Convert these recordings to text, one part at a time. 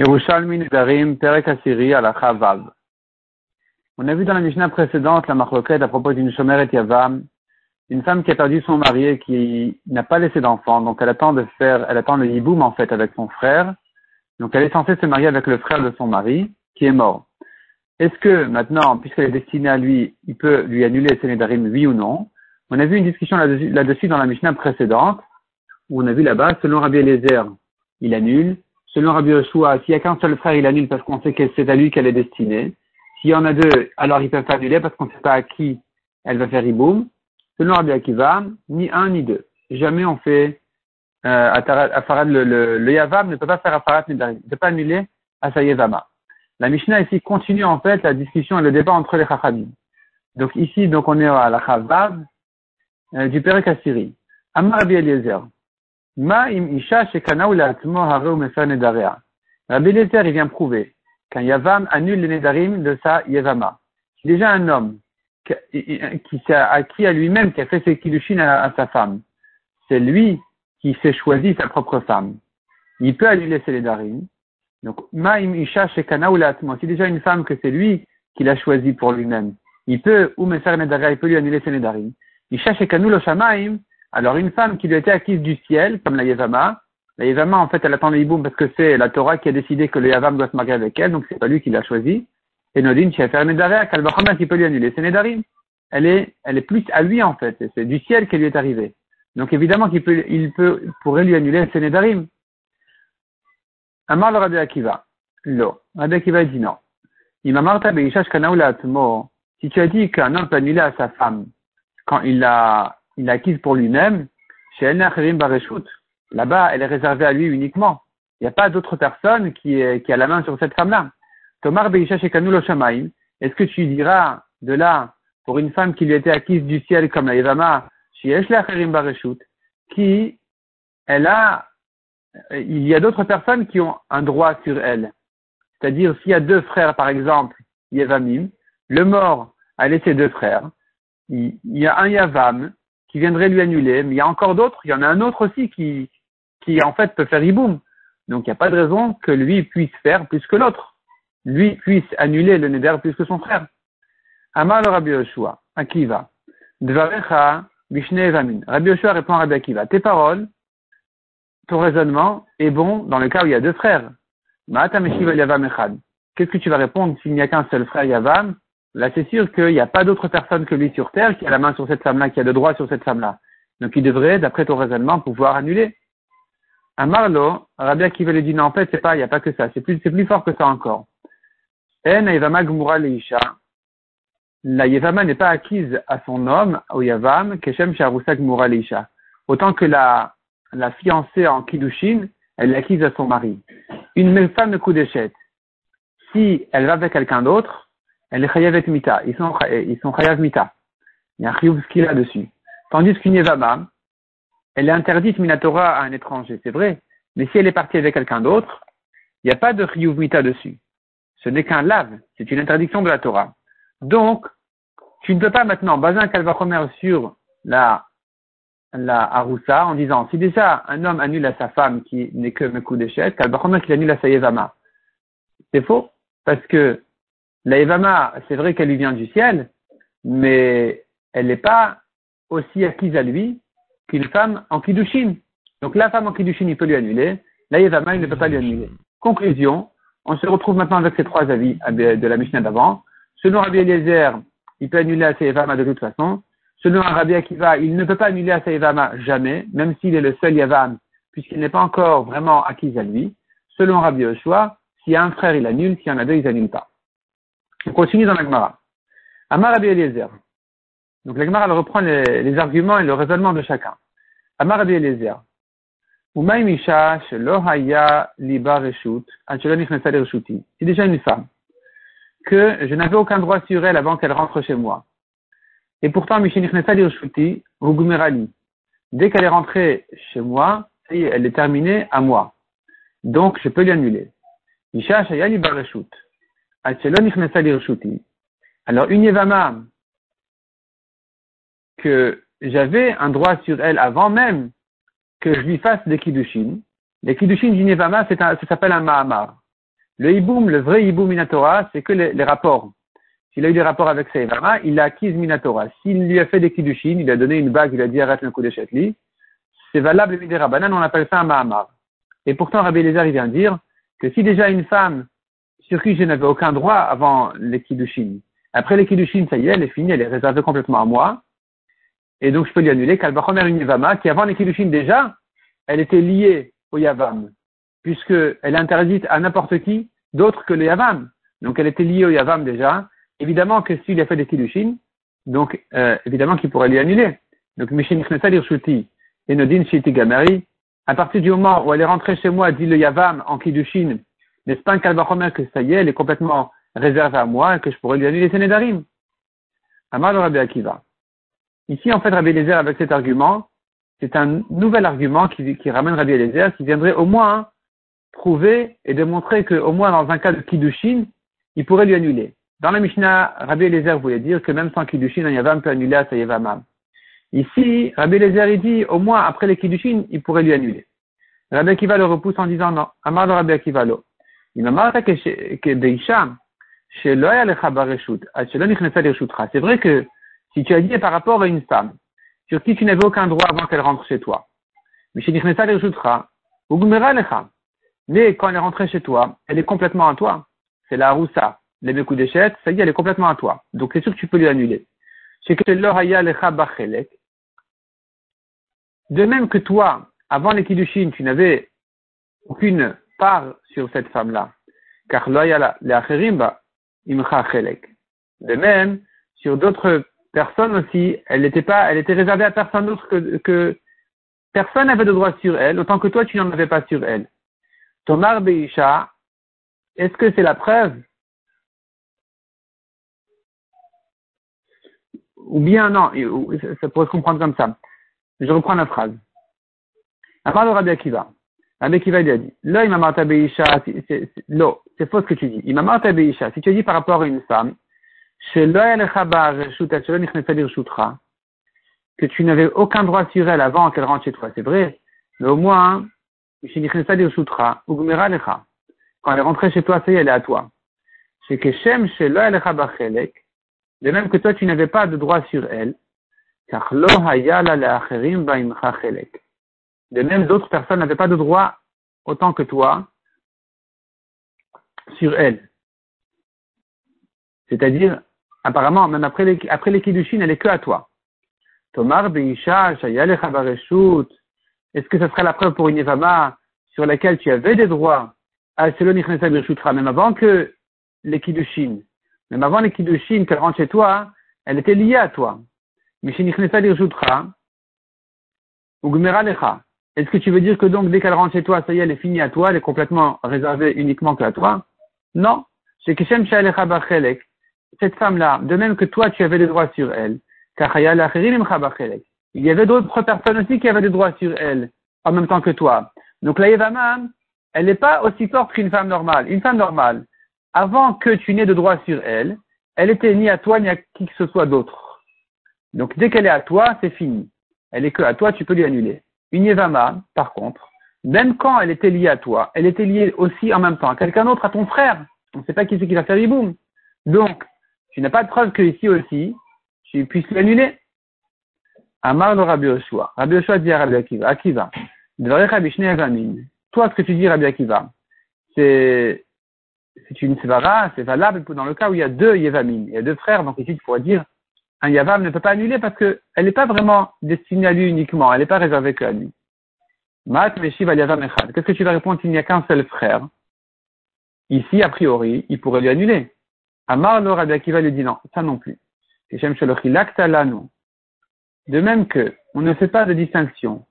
On a vu dans la Mishnah précédente la marloquette à propos d'une chomeret Yavam, une femme qui a perdu son mari et qui n'a pas laissé d'enfant, donc elle attend de faire, elle attend le hiboum en fait avec son frère. Donc elle est censée se marier avec le frère de son mari, qui est mort. Est-ce que maintenant, puisqu'elle est destinée à lui, il peut lui annuler ses Nedarim, oui ou non? On a vu une discussion là-dessus dans la Mishnah précédente, où on a vu là-bas, selon Rabbi Eliezer, il annule, Selon Rabbi Yoshua, s'il n'y a qu'un seul frère, il annule parce qu'on sait que c'est à lui qu'elle est destinée. S'il y en a deux, alors ils peuvent pas annuler parce qu'on ne sait pas à qui elle va faire iboum. Selon Rabbi Akiva, ni un ni deux. Jamais on fait euh, le, le, Yavam ne peut pas faire Afarad Il ne peut pas annuler à sa Yevama. La Mishnah ici continue en fait la discussion et le débat entre les Chachamim. Donc ici, donc on est à la Chavav euh, du Père Kassiri. Amar Rabbi Eliezer. Ma im isha shekana ou hareu mefer nedarea. Rabbi Lezer, il vient prouver qu'un yavam annule les nedarim de sa yevama. C'est déjà un homme qui, s'est acquis à lui-même, qui a fait ses kiddushin à, sa femme. C'est lui qui s'est choisi sa propre femme. Il peut annuler ses nedarim. Donc, ma im isha shekana ou C'est déjà une femme que c'est lui qui l'a choisi pour lui-même. Il peut, ou mefer nedarea, il peut lui annuler ses nedarim. Isha shekanu lo alors une femme qui lui a été acquise du ciel, comme la Yevama, la Yevama en fait elle attend le hiboum parce que c'est la Torah qui a décidé que le Yavam doit se marier avec elle, donc c'est pas lui qui l'a choisi. Et Nodin qui a fait Nedaria, Kalbachama qui peut lui annuler, c'est Nedarim. Elle est, elle est plus à lui en fait, c'est du ciel qui lui est arrivé. Donc évidemment qu'il peut, il peut, pourrait lui annuler ses Nedarim. Amar le Rabbi Akiva. Lo. Rabbi Akiva dit non. Il m'a marta Si tu as dit qu'un homme peut annuler à sa femme quand il l'a il acquise pour lui-même, chez El Là-bas, elle est réservée à lui uniquement. Il n'y a pas d'autre personne qui, a la main sur cette femme-là. Tomar Beisha Shekanulo Shamaim. Est-ce que tu diras de là, pour une femme qui lui était acquise du ciel comme la Yevama, qui, elle a, il y a d'autres personnes qui ont un droit sur elle. C'est-à-dire, s'il y a deux frères, par exemple, Yevamim, le mort a laissé deux frères, il y a un Yavam qui viendrait lui annuler, mais il y a encore d'autres, il y en a un autre aussi qui, qui en fait peut faire iboum. Donc il n'y a pas de raison que lui puisse faire plus que l'autre. Lui puisse annuler le neder plus que son frère. Amar le Rabbi Yoshua, Akiva, Dvarecha, Bishne Vamin. Rabbi Yoshua répond à Rabbi Akiva, tes paroles, ton raisonnement est bon dans le cas où il y a deux frères. Qu'est-ce que tu vas répondre s'il n'y a qu'un seul frère Yavam Là, c'est sûr qu'il n'y a pas d'autre personne que lui sur terre qui a la main sur cette femme-là, qui a le droit sur cette femme-là. Donc, il devrait, d'après ton raisonnement, pouvoir annuler. À Marlo, Rabbi Akiva lui dit, non, en fait, c'est pas, il n'y a pas que ça. C'est plus, c'est plus fort que ça encore. En Yevama Gmura Leisha. La Yevama n'est pas acquise à son homme, au Yavam, Keshem Sharusa Gmura Leisha. Autant que la, la fiancée en Kiddushin, elle est acquise à son mari. Une femme de coup d'échec. Si elle va avec quelqu'un d'autre, elle est chayavet mita. Ils sont, ils sont chayav mita. Il y a un chiyuv là-dessus. Tandis qu'une yevama, elle est interdite minatora à un étranger, c'est vrai. Mais si elle est partie avec quelqu'un d'autre, il n'y a pas de chiyuv mita dessus. Ce n'est qu'un lave. C'est une interdiction de la Torah. Donc, tu ne peux pas maintenant baser un kalvachomer sur la, la haroussa en disant, si déjà un homme annule à sa femme qui n'est que me coup d'échec, kalvachomer qu'il annule à sa yevama. C'est faux. Parce que la Evama, c'est vrai qu'elle lui vient du ciel, mais elle n'est pas aussi acquise à lui qu'une femme en Kiddushin. Donc la femme en Kiddushin, il peut lui annuler. La Evama, il ne peut pas lui annuler. Conclusion, on se retrouve maintenant avec ces trois avis de la Mishnah d'avant. Selon Rabbi Eliezer, il peut annuler à sa Evama de toute façon. Selon Rabbi Akiva, il ne peut pas annuler à sa Evama jamais, même s'il est le seul Yavam, puisqu'il n'est pas encore vraiment acquis à lui. Selon Rabbi Yoshua, s'il y a un frère, il annule, s'il y en a deux, il n'annule pas. On continue dans l'Agmara. Amar Rabbi Eliezer. Donc l'Agmara elle reprend les, les, arguments et le raisonnement de chacun. Amar Rabbi Eliezer. C'est déjà une femme que je n'avais aucun droit sur elle avant qu'elle rentre chez moi. Et pourtant. Dès qu'elle est rentrée chez moi, elle est terminée à moi. Donc, je peux lui Alors, une Yevama, que j'avais un droit sur elle avant même que je lui fasse des Kiddushin. Les Kiddushin d'une Yevama, ça s'appelle un Mahamar. Le hiboum, le vrai hiboum minatora, c'est que les, rapports. S'il a eu des rapports avec sa il a acquis minatora. S'il lui a fait des kiddushin, il a donné une bague, il a dit arrête le coup de chetli, c'est valable des rabanan, on appelle ça un mahamar. Et pourtant, Rabbi il vient dire que si déjà une femme sur qui je n'avais aucun droit avant les kiddushin, après les kiddushin, ça y est, elle est finie, elle est réservée complètement à moi, et donc je peux lui annuler, Kalbachomer Yavama, qui avant les kiddushin déjà, elle était liée au Yavam, puisqu'elle est interdite à n'importe qui d'autre que le Yavam. Donc elle était liée au Yavam déjà. Évidemment que s'il a fait des kiddushin, donc euh, évidemment qu'il pourrait lui annuler. Donc Mishin Irshuti et Nodin Shiti Gamari, à partir du moment où elle est rentrée chez moi, dit le Yavam en kiddushin, n'est-ce pas un Kalbachomer que ça y est, elle est complètement réservée à moi et que je pourrais lui annuler ses Nedarim Amar Rabbi Akiva. Ici, en fait, Rabbi Eliezer, avec cet argument, c'est un nouvel argument qui, ramène Rabbi Eliezer, qui viendrait au moins prouver et démontrer qu'au moins dans un cas de Kiddushin, il pourrait lui annuler. Dans la Mishnah, Rabbi Eliezer voulait dire que même sans Kiddushin, un Yavam peut annuler à sa Yavamam. Ici, Rabbi Eliezer, il dit, au moins après les Kiddushin, il pourrait lui annuler. Rabbi Akiva le repousse en disant non. Amar de Rabbi Akiva lo. Il m'a que c'est vrai que si tu as dit par rapport à une femme, sur qui tu n'avais aucun droit avant qu'elle rentre chez toi, mais quand elle est rentrée chez toi, elle est complètement à toi. C'est la roussa, les d'échette, ça y est, elle est complètement à toi. Donc c'est sûr que tu peux lui annuler. De même que toi, avant les Kiddushin, tu n'avais aucune part sur cette femme-là. Car De même, sur d'autres personne aussi, elle n'était pas, elle était réservée à personne d'autre que, personne n'avait de droit sur elle, autant que toi tu n'en avais pas sur elle. Tomar Beisha, est-ce que c'est la preuve? Ou bien non, ça pourrait se comprendre comme ça. Je reprends la phrase. Amar de Rabbi Akiva. Rabbi Akiva il a dit, il m'a Beisha, c'est faux ce que tu dis. M'a Beisha, si tu dis par rapport à une femme, que tu n'avais aucun droit sur elle avant qu'elle rentre chez toi, c'est vrai, mais au moins, quand elle est rentrée chez toi, ça y est, elle est à toi. C'est que Shem de même que toi, tu n'avais pas de droit sur elle, car de même, d'autres personnes n'avaient pas de droit autant que toi sur elle. C'est-à-dire, apparemment, même après les, après les Kiddushin, elle est que à toi. Tomar Beisha, Est-ce que ce serait la preuve pour une Yevama sur laquelle tu avais des droits? À même avant que les Kiddushin, même avant les Kiddushin, qu'elle rentre chez toi, elle était liée à toi. Mais chez Est-ce que tu veux dire que donc dès qu'elle rentre chez toi, ça y est, elle est finie à toi, elle est complètement réservée uniquement que à toi? Non. C'est que Shem cette femme-là, de même que toi, tu avais des droits sur elle, il y avait d'autres personnes aussi qui avaient des droits sur elle, en même temps que toi. Donc la Yevama, elle n'est pas aussi forte qu'une femme normale. Une femme normale, avant que tu n'aies de droits sur elle, elle était ni à toi ni à qui que ce soit d'autre. Donc dès qu'elle est à toi, c'est fini. Elle est que à toi, tu peux lui annuler. Une Yevama, par contre, même quand elle était liée à toi, elle était liée aussi en même temps à quelqu'un d'autre, à ton frère. On ne sait pas qui c'est qui va faire boum. Donc, tu n'as pas de preuve que ici aussi, tu puisses l'annuler. Amar le Rabbi Yoshua. Rabbi Yoshua dit à Rabbi Akiva, Akiva, toi, ce que tu dis, Rabbi Akiva, c'est, c'est une svara, c'est valable dans le cas où il y a deux Yevamim, il y a deux frères, donc ici tu pourrais dire, un Yavam ne peut pas annuler parce qu'elle n'est pas vraiment destinée à lui uniquement, elle n'est pas réservée qu'à lui. Mat Meshiv Yavam Echad. Qu'est-ce que tu vas répondre s'il n'y a qu'un seul frère? Ici, a priori, il pourrait lui annuler. Amar Akiva lui dit non, ça non plus. De même que, on ne fait pas de distinction.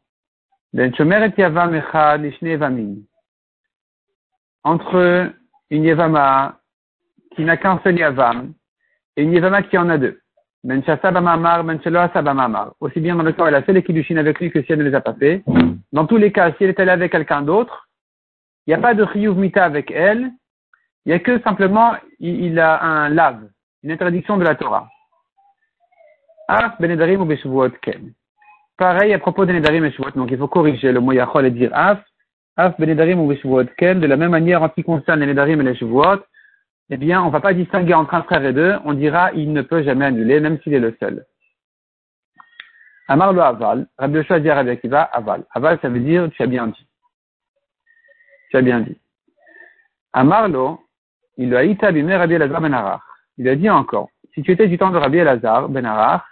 Entre une Yevama qui n'a qu'un seul Yavam et une Yevama qui en a deux. Aussi bien dans le cas où elle a fait les Kiddushin avec lui que si elle ne les a pas fait. Dans tous les cas, si elle est allée avec quelqu'un d'autre, il n'y a pas de Chiyuv Mita avec elle, il n'y a que simplement, il, a un lave, une interdiction de la Torah. Af benedarim ou ken. Pareil à propos des nedarim et donc il faut corriger le mot yachol et dire af. Af benedarim ou ken, de la même manière en ce qui concerne les nedarim et les shavuot, eh bien, on va pas distinguer entre un frère et deux, on dira il ne peut jamais annuler, même s'il est le seul. Amar lo aval, Rabbi Yoshua dit à Rabbi Akiva, aval. Aval, ça veut dire tu as bien dit. Tu as bien dit. Amarlo, il a ita Rabbi Elazar ben Arach. Il a dit encore, si tu étais du temps de Rabbi Elazar ben Arach,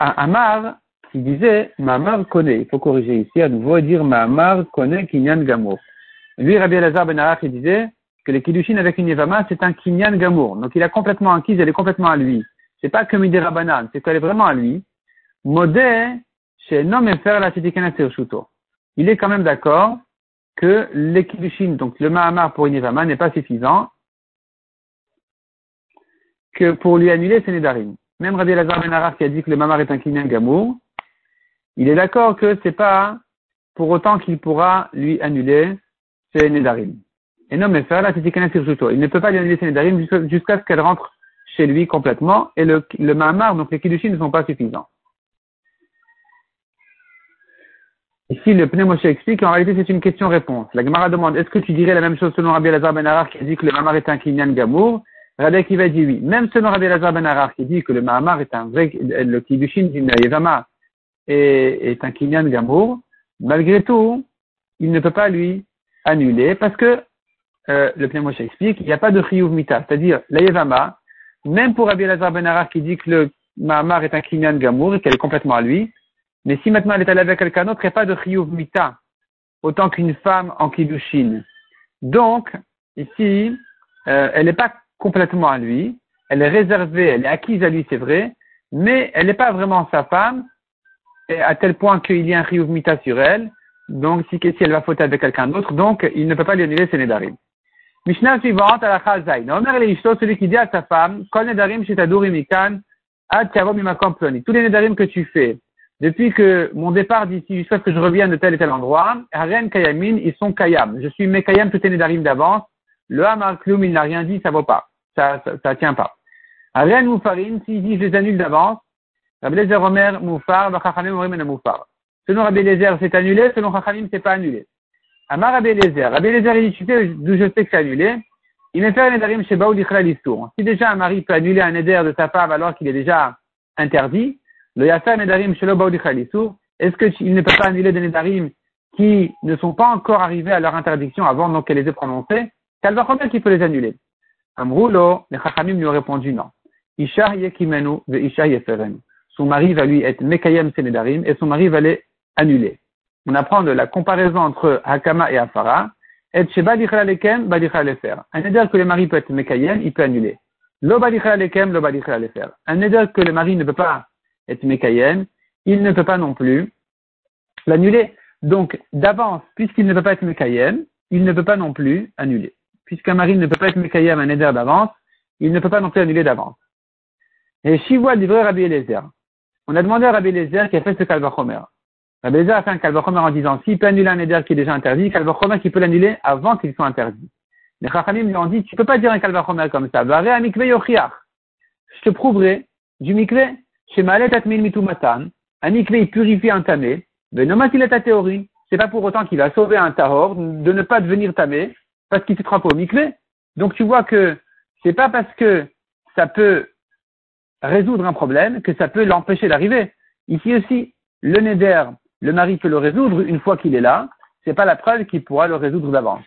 Amar, qui disait, Mamar connaît, il faut corriger ici à nouveau dire Mamar connaît Kinyan Gamour. Lui, Rabbi Elazar ben Arach, il disait que les avec une Yevama, c'est un Kinyan Gamour. Donc il a complètement acquis, elle est complètement à lui. C'est pas comme Midera Banan, c'est qu'elle est vraiment à lui. Modé, chez Nom Fer la. Il est quand même d'accord que les Kiddushin, donc le Mahamar pour une Yevama n'est pas suffisant, que pour lui annuler ses Nedarim. Même Rabbi Elazar ben qui a dit que le Mahamar est un Kinyan Gamour, il est d'accord que c'est pas pour autant qu'il pourra lui annuler ses Nedarim. Et non, mais faire là, c'est Il ne peut pas lui annuler ses Nedarim jusqu'à ce qu'elle rentre chez lui complètement, et le, le Mahamar, donc les Kiddushin ne sont pas suffisants. Ici, le Pneumoshe explique, en réalité, c'est une question-réponse. La Gemara demande, est-ce que tu dirais la même chose selon Rabbi Elazar ben Arar qui dit que le Mahamar est un Kinyan Gamour? Rabbi Akiva dit oui. Même selon Rabbi Elazar ben Arar qui dit que le Mahamar est un vrai, le Kiddushin d'une Yevama est, est un Kinyan Gamour, malgré tout, il ne peut pas lui annuler parce que euh, le Pneumoshe explique, il n'y a pas de Chiyuv c'est-à-dire la Yevama, même pour Rabbi Elazar ben qui dit que le Mahamar est un Kinyan Gamour et qu'elle est complètement à lui, mais si maintenant elle est allée avec quelqu'un d'autre, il n'y a pas de Chiyuv autant qu'une femme en Kiddushin. Donc, ici, euh, elle n'est pas complètement à lui, elle est réservée, elle est acquise à lui, c'est vrai, mais elle n'est pas vraiment sa femme, à tel point qu'il y a un Chiyuv sur elle, donc si, elle va fauter avec quelqu'un d'autre, donc il ne peut pas lui annuler ses Nedarim. Mishnah suivante, à la. Omer le celui qui dit à sa femme, Kol Nedarim Shitadur Mikan, Ad Tiavom Imakom Ploni. Tous les Nedarim que tu fais, depuis que mon départ d'ici jusqu'à ce que je revienne de tel et tel endroit, Haren Kayamin, ils sont Kayam. Je suis Mekayam, tout est Nedarim d'avance. Le Hamar Klum, il n'a rien dit, ça vaut pas. Ça, ça, ça tient pas. Haren Moufarin, s'il dit je les annule d'avance, Rabbi Omer Moufar, Chachamim Orim Moufar. Selon Rabbi Lezer, c'est annulé, selon Chachamim, c'est pas annulé. Amar Rabbi Lezer. Rabbi Lezer, il dit, d'où je sais que c'est annulé? Il est fait un Nedarim chez Baou Si déjà un mari peut annuler un Neder de sa femme alors qu'il est déjà interdit, le Yasser Nedarim Shelo est-ce qu'il ne peut pas annuler des Nedarim qui ne sont pas encore arrivés à leur interdiction avant qu'elle les ait prononcés? Kalvachomer qui peut les annuler Amroulo, les Chachamim lui ont répondu non. Isha Yekimenu ve Isha. Son mari va lui être Mekayem Senedarim et son mari va les annuler. On apprend de la comparaison entre Hakama et Afara. Et Sheba Lekem, Badichra Lefer. Un neder que le mari peut être Mekayem, il peut annuler. Lo Lo. Un neder que le mari ne peut pas être Mekayem, il ne peut pas non plus l'annuler. Donc, d'avance, puisqu'il ne peut pas être Mekayem, il ne peut pas non plus annuler. Puisqu'un mari ne peut pas être Mekayem un neder d'avance, il ne peut pas non plus annuler d'avance. Et Shivoua livrait Rabbi Eliezer. On a demandé à Rabbi Eliezer qui a fait ce Kalvachomer. Rabbi a fait un Kalvachomer en disant, s'il peut annuler un neder qui est déjà interdit, Kalvachomer qui peut l'annuler avant qu'il soit interdit. Les Chachamim lui ont dit, tu peux pas dire un Kalvachomer comme ça. Je te prouverai du mikve chez Malet Atmil Mitumatan, un mikvé purifie un tamé, mais il est à théorie? C'est pas pour autant qu'il va sauver un tahor de ne pas devenir tamé, parce qu'il se trompe au mikvé. Donc tu vois que c'est pas parce que ça peut résoudre un problème que ça peut l'empêcher d'arriver. Ici aussi, le neder, le mari peut le résoudre une fois qu'il est là, c'est pas la preuve qu'il pourra le résoudre d'avance.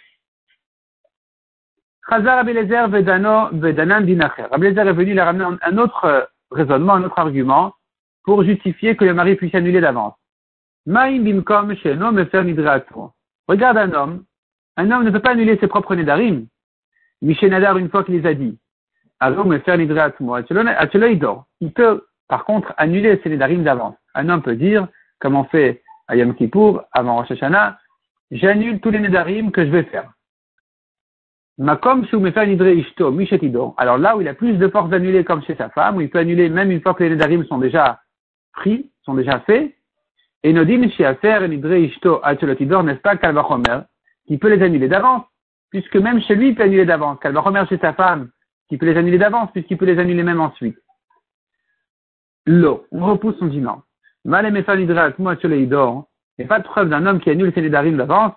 Chazar Abelezer Vedanan Dinacher. Abelezer est venu leur ramener un autre raisonnement, un autre argument pour justifier que le mari puisse annuler d'avance. Maïm bimkom homme faire Regarde un homme. Un homme ne peut pas annuler ses propres nedarim. Michel Nadar, une fois qu'il les a dit. Alors, me faire il dort. Il peut, par contre, annuler ses nedarim d'avance. Un homme peut dire, comme on fait à Yom Kippour, avant Rosh Hashanah, j'annule tous les nedarim que je vais faire. Makom ishto, Alors là où il a plus de force d'annuler comme chez sa femme, où il peut annuler même une fois que les nedarim sont déjà pris, sont déjà faits, et nodim shiafer nidre ishto achelotidor, n'est-ce pas, kalvachomer, qui peut les annuler d'avance, puisque même chez lui il peut annuler d'avance. Kalvachomer chez sa femme, qui peut les annuler d'avance, puisqu'il peut les annuler même ensuite. L'eau, on repousse, on dit non. N'y a pas de preuve d'un homme qui annule ses nédarim d'avance.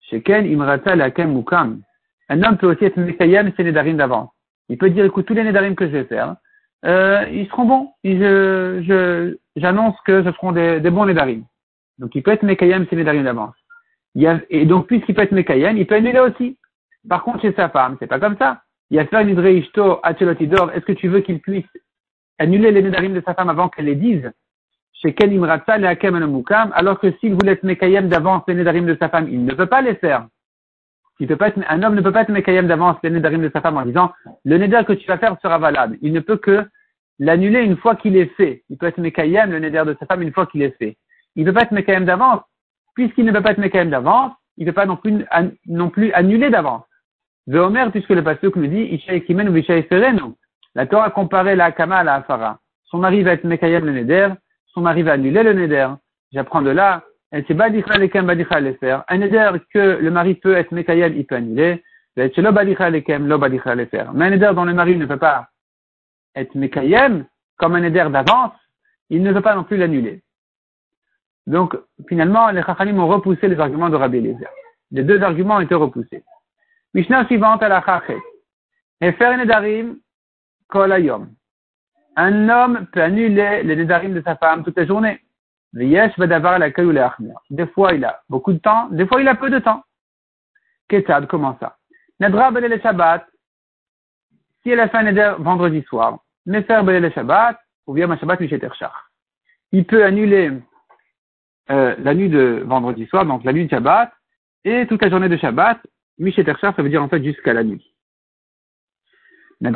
Chez Ken, Imrata, Lakem, Mukam. Un homme peut aussi être Mekayem ses nédarim d'avance. Il peut dire, écoute, tous les nédarim que je vais faire, euh, ils seront bons. Je, j'annonce que ce seront des, bons nédarim. Donc, il peut être Mekayem ses nédarim d'avance. Et donc, puisqu'il peut être Mekayem, il peut annuler aussi. Par contre, chez sa femme, c'est pas comme ça. Il y a Nidre Ishto. Est-ce que tu veux qu'il puisse annuler les nédarim de sa femme avant qu'elle les dise? Chez Ken Imratza, le Hakem Mukam, alors que s'il voulait être Mekayem d'avance les nédarim de sa femme, il ne peut pas les faire. Il peut pas être, un homme ne peut pas être Mekayem d'avance les nédarim de sa femme en disant, le néder que tu vas faire sera valable. Il ne peut que l'annuler une fois qu'il est fait. Il peut être Mekayem, le néder de sa femme, une fois qu'il est fait. Il ne peut pas être Mekayem d'avance. Puisqu'il ne peut pas être Mekayem d'avance, il ne peut pas non plus, non plus annuler d'avance. Veomer, puisque le pasteur nous dit, Ishaï Kimen ou Ishaï Serenu. La Torah a comparé la Kama à la Afara. Son mari va être Mekayem le néder, son mari va annuler le neder. J'apprends de là. Un neder que le mari peut être mekayel, il peut annuler. Mais un neder dont le mari ne peut pas être mekayem, comme un neder d'avance, il ne peut pas non plus l'annuler. Donc, finalement, les chachanim ont repoussé les arguments de Rabbi Eliezer. Les deux arguments ont été repoussés. Mishnah suivante à la chachet. Un nedarim kol un homme peut annuler les nédarim de sa femme toute la journée. Des fois, il a beaucoup de temps, des fois, il a peu de temps. Ketad, comment ça? Nedra le Shabbat, si elle a fait un vendredi soir, le Shabbat, ou bien Shabbat Il peut annuler euh, la nuit de vendredi soir, donc la nuit de Shabbat, et toute la journée de Shabbat, Misheter ça veut dire en fait jusqu'à la nuit mais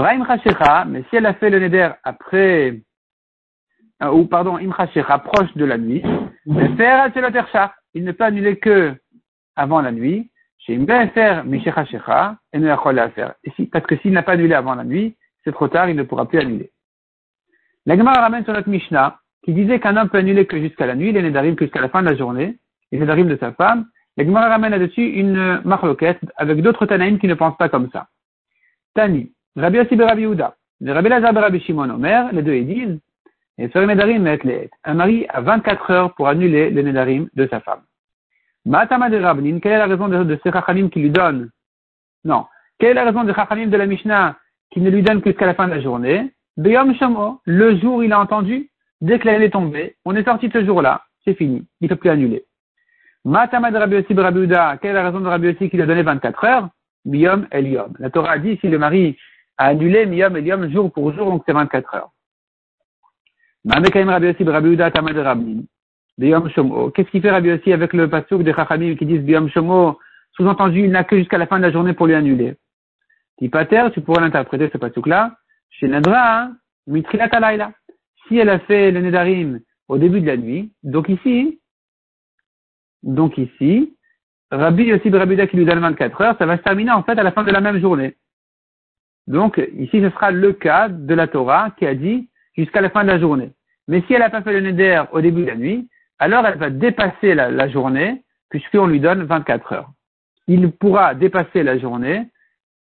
si elle a fait le neder après, euh, ou pardon, Imchashecha, proche de la nuit, il ne peut annuler que avant la nuit, chez Imbefer, Mishecha et ne la faire. Parce que s'il n'a pas annulé avant la nuit, c'est trop tard, il ne pourra plus annuler. La Gemara ramène sur notre Mishnah, qui disait qu'un homme peut annuler que jusqu'à la nuit, les Nedarim jusqu'à la fin de la journée, les Nedarim de sa femme. La Gemara ramène là-dessus une marloquette avec d'autres Tanaïm qui ne pensent pas comme ça. Tani, Rabbi Yossi Rabbi Yehuda. Le Rabbi Lazar Rabbi Shimon Omer, les deux ils disent, et sur les Nedarim Un mari a 24 heures pour annuler les Nedarim de sa femme. Matama de quelle est la raison de, ces Chachamim qui lui donne? Non. Quelle est la raison de Chachamim de la Mishnah qui ne lui donne qu'à la fin de la journée? Beyom Shamo, le jour il a entendu, dès que la est tombée, on est sorti ce jour-là, c'est fini, il ne peut plus annuler. Matama de Rabbi Yossi Rabbi Yehuda, quelle est la raison de Rabbi Yossi qui lui a donné 24 heures? Biyom Eliom. La Torah dit si le mari a annulé Miyom et Yom jour pour jour, donc c'est 24 heures. Qu'est-ce qu'il fait Rabbi aussi avec le pasuk de Chachamim qui disent Biyom Shomo Sous-entendu, il n'a que jusqu'à la fin de la journée pour lui annuler. Tipater, tu pourrais l'interpréter ce pasuk-là. Chez Nadra, Mitrilat Alayla. Si elle a fait le Nedarim au début de la nuit, donc ici, donc ici, Rabbi aussi Rabbi qui lui donne 24 heures, ça va se terminer en fait à la fin de la même journée. Donc, ici, ce sera le cas de la Torah qui a dit jusqu'à la fin de la journée. Mais si elle n'a pas fait le neder au début de la nuit, alors elle va dépasser la, journée puisqu'on lui donne 24 heures. Il pourra dépasser la journée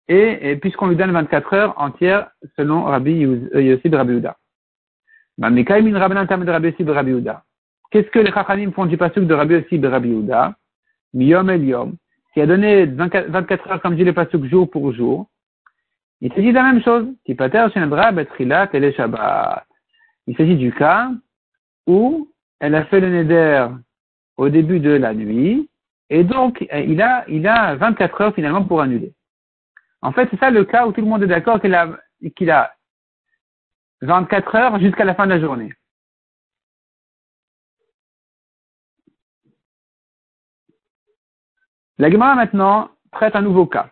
et, puisqu'on lui donne 24 heures entières selon Rabbi Yossi de Rabbi Yehuda. Qu'est-ce que les Chachamim font du pasuk de Rabbi Yossi de Rabbi Yehuda? Miyom el Yom, qui a donné 24, heures, comme dit le pasuk, jour pour jour. Il s'agit de la même chose. Il s'agit du cas où elle a fait le neder au début de la nuit, et donc il a, il a 24 heures finalement pour annuler. En fait, c'est ça le cas où tout le monde est d'accord qu'il a, qu'il a 24 heures jusqu'à la fin de la journée. La Gemara maintenant traite un nouveau cas.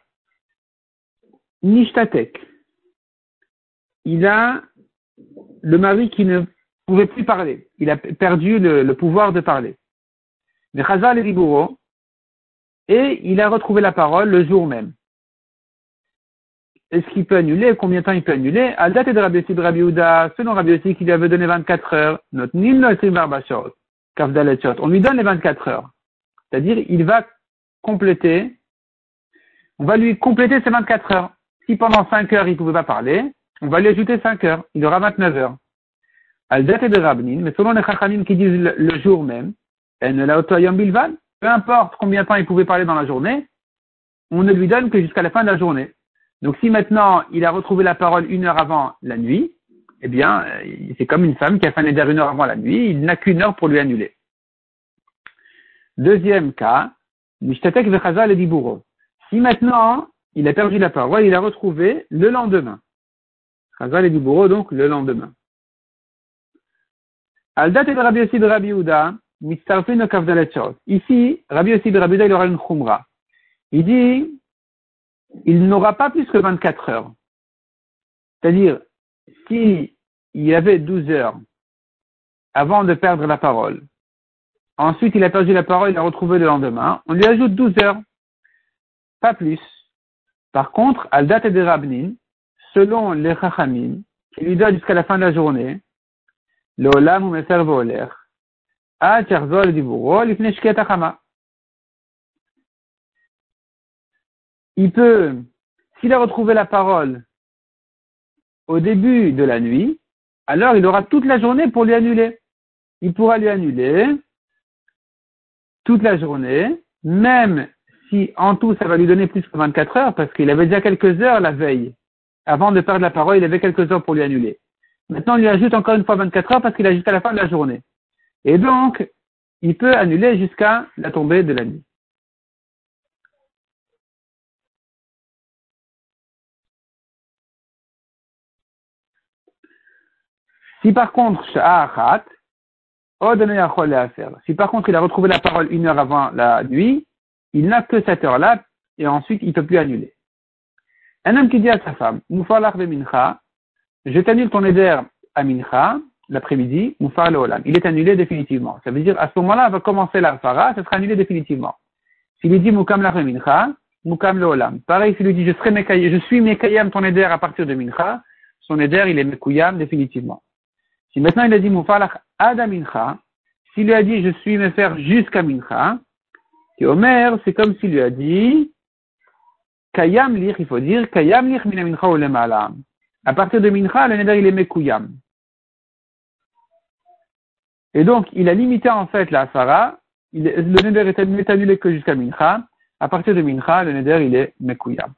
Nishtatek. Il a le mari qui ne pouvait plus parler. Il a perdu le, pouvoir de parler. Le et Et il a retrouvé la parole le jour même. Est-ce qu'il peut annuler? Combien de temps il peut annuler? À date de Rabbi de Rabbi selon Rabbi qui lui avait donné 24 heures, notre on lui donne les 24 heures. C'est-à-dire, il va compléter, on va lui compléter ses 24 heures. Si pendant 5 heures il ne pouvait pas parler, on va lui ajouter 5 heures. Il aura 29 heures. Al de Rabnin, mais selon les Chachamim qui disent le, jour même, bilvan. Peu importe combien de temps il pouvait parler dans la journée, on ne lui donne que jusqu'à la fin de la journée. Donc si maintenant il a retrouvé la parole une heure avant la nuit, eh bien, euh, c'est comme une femme qui a fait un éder une heure avant la nuit, il n'a qu'une heure pour lui annuler. Deuxième cas, Mishtatek vechazal et Si maintenant il a perdu la parole, il a retrouvé le lendemain. Chazal et Diburo, donc le lendemain. Rabbi Yossi de Rabbi Ici, Rabbi Yossi de Rabbi il aura une khumra. Il dit, il n'aura pas plus que 24 heures. C'est-à-dire, si il y avait 12 heures avant de perdre la parole, ensuite il a perdu la parole, il l'a retrouvé le lendemain, on lui ajoute 12 heures. Pas plus. Par contre, al date de Rabnin, selon les Chachamim, qui lui donne jusqu'à la fin de la journée, le Olam ou Il peut, s'il a retrouvé la parole au début de la nuit, alors il aura toute la journée pour lui annuler. Il pourra lui annuler toute la journée, même si en tout ça va lui donner plus que 24 heures, parce qu'il avait déjà quelques heures la veille. Avant de perdre la parole, il avait quelques heures pour lui annuler. Maintenant, on lui ajoute encore une fois 24 heures parce qu'il a jusqu'à la fin de la journée. Et donc, il peut annuler jusqu'à la tombée de la nuit. Si par contre, si par contre il a retrouvé la parole une heure avant la nuit, il n'a que cette heure-là, et ensuite il ne peut plus annuler. Un homme qui dit à sa femme, Mincha, je t'annule ton éder à Mincha, l'après-midi, Moufar le Olam. Il est annulé définitivement. Ça veut dire, à ce moment-là, va commencer la Fara, ça sera annulé définitivement. S'il lui dit Moukam la Mincha, Moukam le Olam. Pareil, s'il lui dit, je serai je suis Mekayam ton éder à partir de Mincha, son éder, il est Mekouyam définitivement. Si maintenant il a dit Moufar Ada Mincha, s'il lui a dit, je suis me faire jusqu'à Mincha, et Omer, c'est comme s'il lui a dit, Kayam lich, il faut dire, Kayam lich mina mincha ou lemala. À partir de mincha, le neder il est mekuyam. Et donc, il a limité en fait la Asara, le neder est annulé que jusqu'à mincha. À partir de mincha, le neder il est mekuyam.